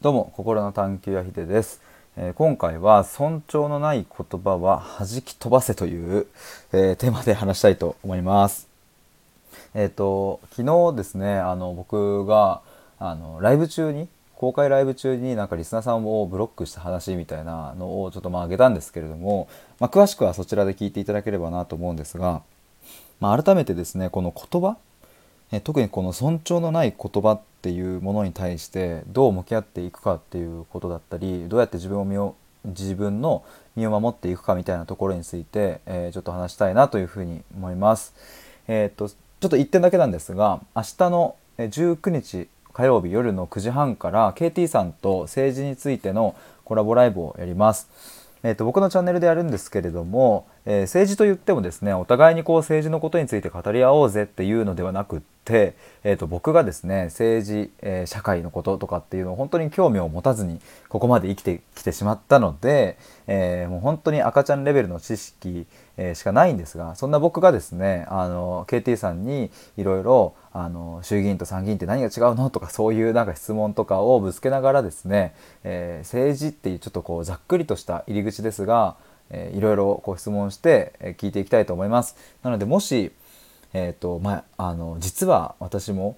どうも心の探求やひでです、えー今回は尊重のない言葉は弾き飛ばせという、えーテーマで話したいと思います。えっ、と昨日ですねあの僕があのライブ中に公開ライブ中になんかリスナーさんをブロックした話みたいなのをちょっとまあ上げたんですけれども、まあ、詳しくはそちらで聞いていただければなと思うんですが、まあ、改めてですねこの言葉え特にこの尊重のない言葉っっていうものに対してどう向き合っていくかっていうことだったりどうやって自分を身を自分の身を守っていくかみたいなところについて、えーちょっと話したいなというふうに思います。えー、とちょっと1点だけなんですが明日のえ19日火曜日夜の9時半から KT さんと政治についてのコラボライブをやります。えー、と僕のチャンネルでやるんですけれども、えー政治と言ってもですねお互いにこう政治のことについて語り合おうぜっていうのではなくって、えー、と僕がですね政治、えー社会のこととかっていうのを本当に興味を持たずにここまで生きてきてしまったので、えーもう本当に赤ちゃんレベルの知識、えしかないんですがそんな僕がですねあの KT さんにいろいろあの衆議院と参議院って何が違うのとかそういうなんか質問とかをぶつけながらですね、え政治っていうちょっとこうざっくりとした入り口ですが、えーいろいろこう質問して、え聞いていきたいと思います。なのでもし、えーとまあ、あの実は私も、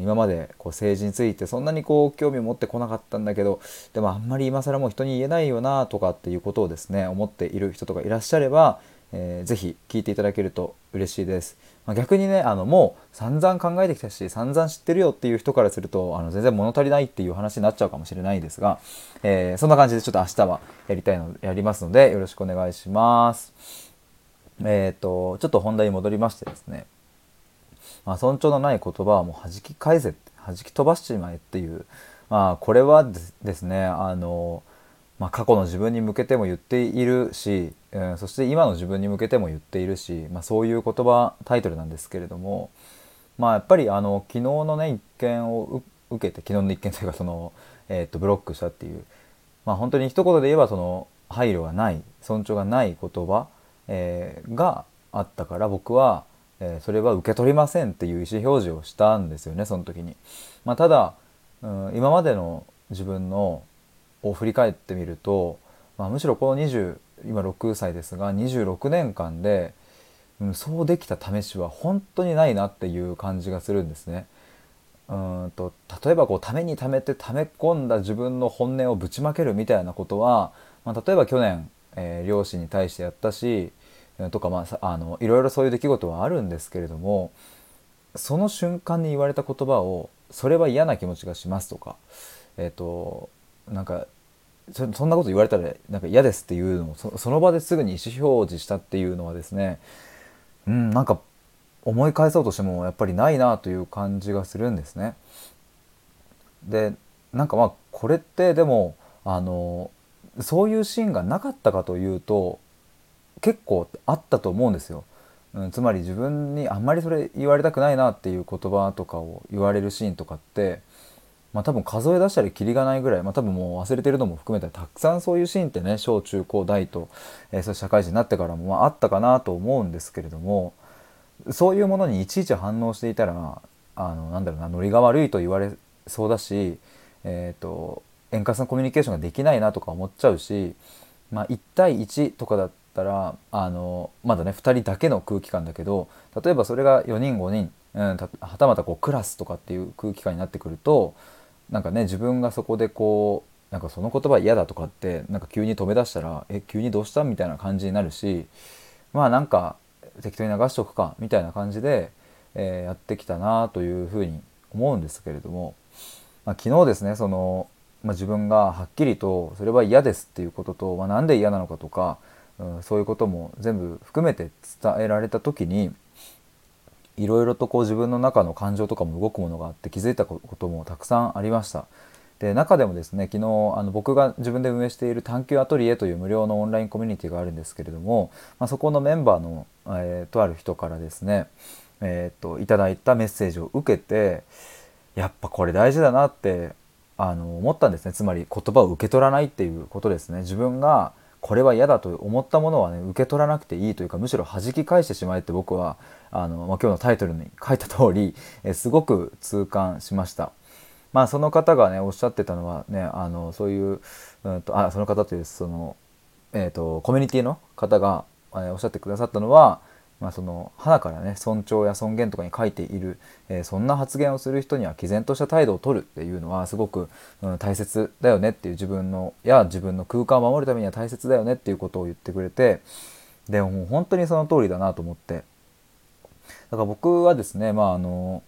今までこう政治についてそんなにこう興味を持ってこなかったんだけどでもあんまり今更もう人に言えないよなとかっていうことをですね思っている人とかいらっしゃれば、えーぜひ聞いていただけると嬉しいです。まあ、逆にねあのもう散々考えてきたし散々知ってるよっていう人からするとあの全然物足りないっていう話になっちゃうかもしれないですが、えーそんな感じでちょっと明日はやりたいのやりますのでよろしくお願いします。えっ、とちょっと本題に戻りましてですねまあ、尊重のない言葉はもう弾き返せ弾き飛ばしちまえっていう、まあ、これはですですねあの、まあ、過去の自分に向けても言っているし、うんそして今の自分に向けても言っているし、まあ、そういう言葉タイトルなんですけれども、まあ、やっぱりあの昨日のね一件を受けて昨日の一件というかその、えー、とブロックしたっていう、まあ、本当に一言で言えばその配慮がない尊重がない言葉、えーがあったから僕は、えーそれは受け取りませんっていう意思表示をしたんですよねその時に。まあ、ただ、うん、今までの自分のを振り返ってみると、まあ、むしろこの20今6歳ですが26年間で、うん、そうできた試しは本当にないなっていう感じがするんですね。うんと例えばこうためにためてため込んだ自分の本音をぶちまけるみたいなことは、まあ、例えば去年、えー両親に対してやったしえーとか、まあ、あのいろいろそういう出来事はあるんですけれどもその瞬間に言われた言葉を「それは嫌な気持ちがします」とかえっ、となんかそそんなこと言われたらなんか嫌ですっていうのをその場ですぐに意思表示したっていうのはですねうんなんか思い返そうとしてもやっぱりないなという感じがするんですね。でなんかまあこれってでもあのそういうシーンがなかったかというと結構あったと思うんですよ。うん、つまり自分にあんまりそれ言われたくないなっていう言葉とかを言われるシーンとかって、まあ、多分数え出したらキリがないぐらい、まあ、多分もう忘れてるのも含めたらたくさんそういうシーンってね小中高大と、えーそういう社会人になってからも、まあ、あったかなと思うんですけれどもそういうものにいちいち反応していたらあのなんだろうなノリが悪いと言われそうだし、えー、と円滑なコミュニケーションができないなとか思っちゃうし、まあ、1対1とかだったらあのまだね2人だけの空気感だけど例えばそれが4人5人、うん、はたまたこうクラスとかっていう空気感になってくるとなんかね自分がそこでこうなんかその言葉嫌だとかってなんか急に止め出したら「え急にどうした?」みたいな感じになるしまあなんか適当に流しておくかみたいな感じで、えーやってきたなというふうに思うんですけれども、まあ、昨日ですねその、まあ、自分がはっきりとそれは嫌ですっていうことと、まあ、なんで嫌なのかとか、うん、そういうことも全部含めて伝えられた時にいろいろとこう自分の中の感情とかも動くものがあって気づいたこともたくさんありました。で中でもですね昨日あの僕が自分で運営している探求アトリエという無料のオンラインコミュニティがあるんですけれども、まあ、そこのメンバーの、えーとある人からですね、えー、といただいたメッセージを受けてやっぱこれ大事だなってあの思ったんですねつまり言葉を受け取らないっていうことですね自分がこれは嫌だと思ったものはね受け取らなくていいというかむしろ弾き返してしまえって僕はあの、まあ、今日のタイトルに書いた通り、えすごく痛感しました。まあその方がねおっしゃってたのはねあのそういう、うんと、あその方というその、えーと、コミュニティの方が、え、おっしゃってくださったのは、まあ、その花からね尊重や尊厳とかに書いている、えー、そんな発言をする人には毅然とした態度を取るっていうのはすごく、うん、大切だよねっていう自分のや自分の空間を守るためには大切だよねっていうことを言ってくれてでももう本当にその通りだなと思ってだから僕はですねまああの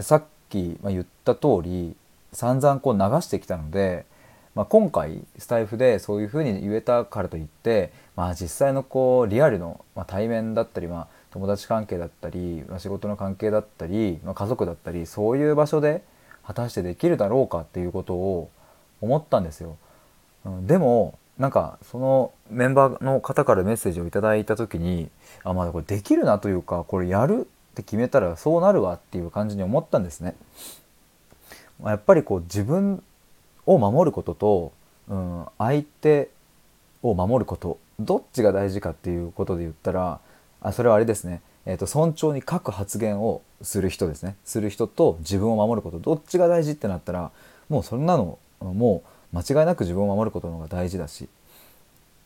さっき言った通り散々こう流してきたので、まあ、今回スタイフでそういうふうに言えたからといって、まあ、実際のこうリアルの、まあ、対面だったり、まあ、友達関係だったり、まあ、仕事の関係だったり、まあ、家族だったりそういう場所で果たしてできるだろうかっていうことを思ったんですよ。うん、でもなんかそのメンバーの方からメッセージをいただいた時にあまだこれできるなというかこれやるって決めたらそうなるわっていう感じに思ったんですね。やっぱりこう自分を守ることと、うん、相手を守ることどっちが大事かっていうことで言ったらあそれはあれですね、えーと、尊重に各発言をする人ですねする人と自分を守ることどっちが大事ってなったらもうそんなのもう間違いなく自分を守ることの方が大事だし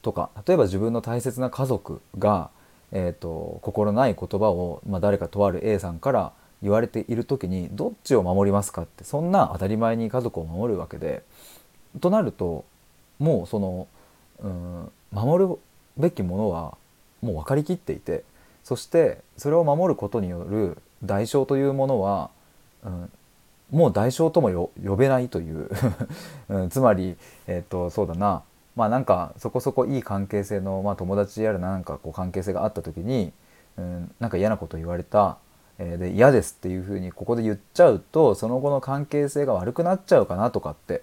とか例えば自分の大切な家族が、えーと、心ない言葉を、まあ、誰かとある A さんから言われている時にどっちを守りますかってそんな当たり前に家族を守るわけでとなるともうそのうん守るべきものはもう分かりきっていてそしてそれを守ることによる代償というものは、うん、もう代償とも呼べないという うん、つまり、えーと、そうだな。まあなんかそこそこいい関係性の、まあ、友達やるなんかこう関係性があった時に、うん、なんか嫌なこと言われた、えー、で嫌ですっていうふうにここで言っちゃうとその後の関係性が悪くなっちゃうかなとかって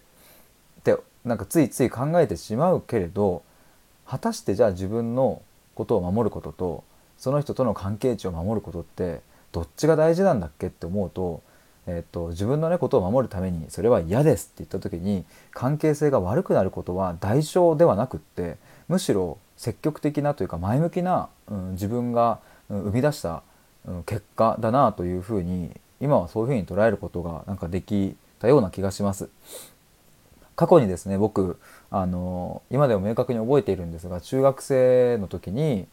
ってなんかついつい考えてしまうけれど果たしてじゃあ自分のことを守ることとその人との関係値を守ることってどっちが大事なんだっけって思うと,、えーと、自分のねことを守るためにそれは嫌ですって言った時に関係性が悪くなることは代償ではなくってむしろ積極的なというか前向きな、うん、自分が、うん、生み出した、うん、結果だなというふうに今はそういうふうに捉えることがなんかできたような気がします。過去にですね僕あの今でも明確に覚えているんですが中学生の時に、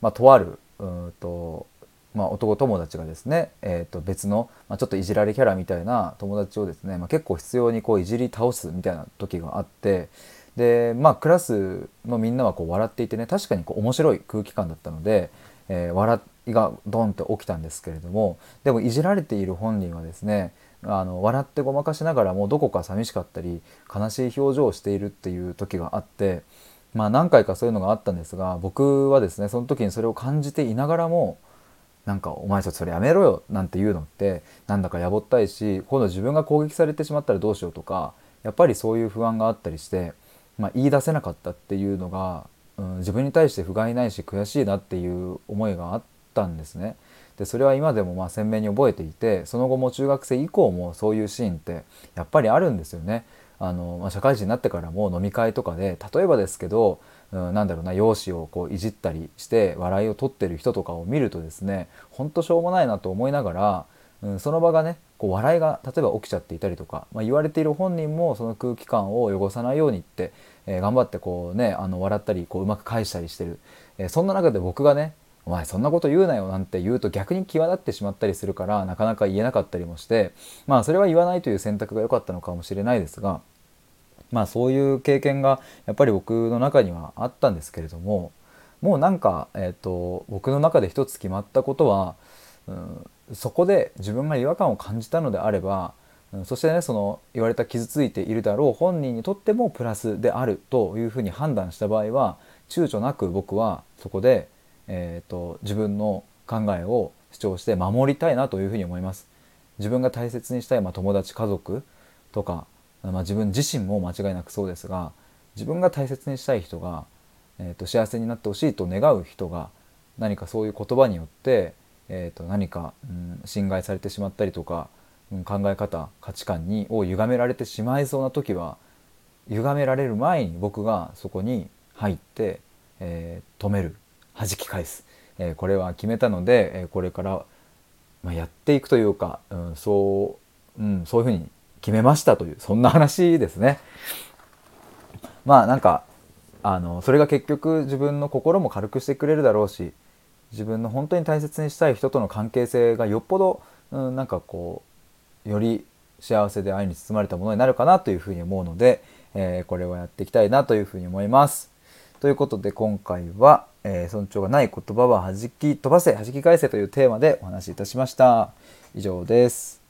まあ、とあるうんと、まあ、男友達がですね、えー、と別の、まあ、ちょっといじられキャラみたいな友達をですね、まあ、結構必要にこういじり倒すみたいな時があってでまあクラスのみんなはこう笑っていてね確かにこう面白い空気感だったので、えー、笑いがドンって起きたんですけれどもでもいじられている本人はですねあの笑ってごまかしながらもどこか寂しかったり悲しい表情をしているっていう時があってまあ何回かそういうのがあったんですが僕はですねその時にそれを感じていながらもなんか「お前ちょっとそれやめろよ」なんて言うのってなんだかやぼったいし今度自分が攻撃されてしまったらどうしようとかやっぱりそういう不安があったりして、まあ、言い出せなかったっていうのが、うん、自分に対して不甲斐ないし悔しいなっていう思いがあったんですね。でそれは今でもまあ鮮明に覚えていてその後も中学生以降もそういうシーンってやっぱりあるんですよね。あのまあ、社会人になってからも飲み会とかで例えばですけど、うん、なんだろうな容姿をこういじったりして笑いを取ってる人とかを見るとですねほんとしょうもないなと思いながら、うん、その場がねこう笑いが例えば起きちゃっていたりとか、まあ、言われている本人もその空気感を汚さないようにって、えー、頑張ってこうねあの笑ったりこううまく返したりしてる、えー、そんな中で僕がねお前そんなこと言うなよなんて言うと逆に際立ってしまったりするからなかなか言えなかったりもしてまあそれは言わないという選択が良かったのかもしれないですがまあそういう経験がやっぱり僕の中にはあったんですけれどももうなんか、えーと、僕の中で一つ決まったことは、うん、そこで自分が違和感を感じたのであれば、そしてねその言われた傷ついているだろう本人にとってもプラスであるというふうに判断した場合は躊躇なく僕はそこでえーと、自分の考えを主張して守りたいなというふうに思います。自分が大切にしたい、まあ、友達家族とか、まあ、自分自身も間違いなくそうですが自分が大切にしたい人が、えーと、幸せになってほしいと願う人が何かそういう言葉によって、えーと、何か、うん、侵害されてしまったりとか、うん、考え方価値観にを歪められてしまいそうな時は歪められる前に僕がそこに入って、えー、止める弾き返す、えー、これは決めたので、えー、これから、まあ、やっていくというか、うん、そう、うん、そういうふうに決めましたというそんな話ですね。まあなんかあのそれが結局自分の心も軽くしてくれるだろうし自分の本当に大切にしたい人との関係性がよっぽど、うん、なんかこうより幸せで愛に包まれたものになるかなというふうに思うので、えー、これをやっていきたいなというふうに思います。ということで今回は、えー、尊重がない言葉は弾き飛ばせ弾き返せというテーマでお話しいたしました。以上です。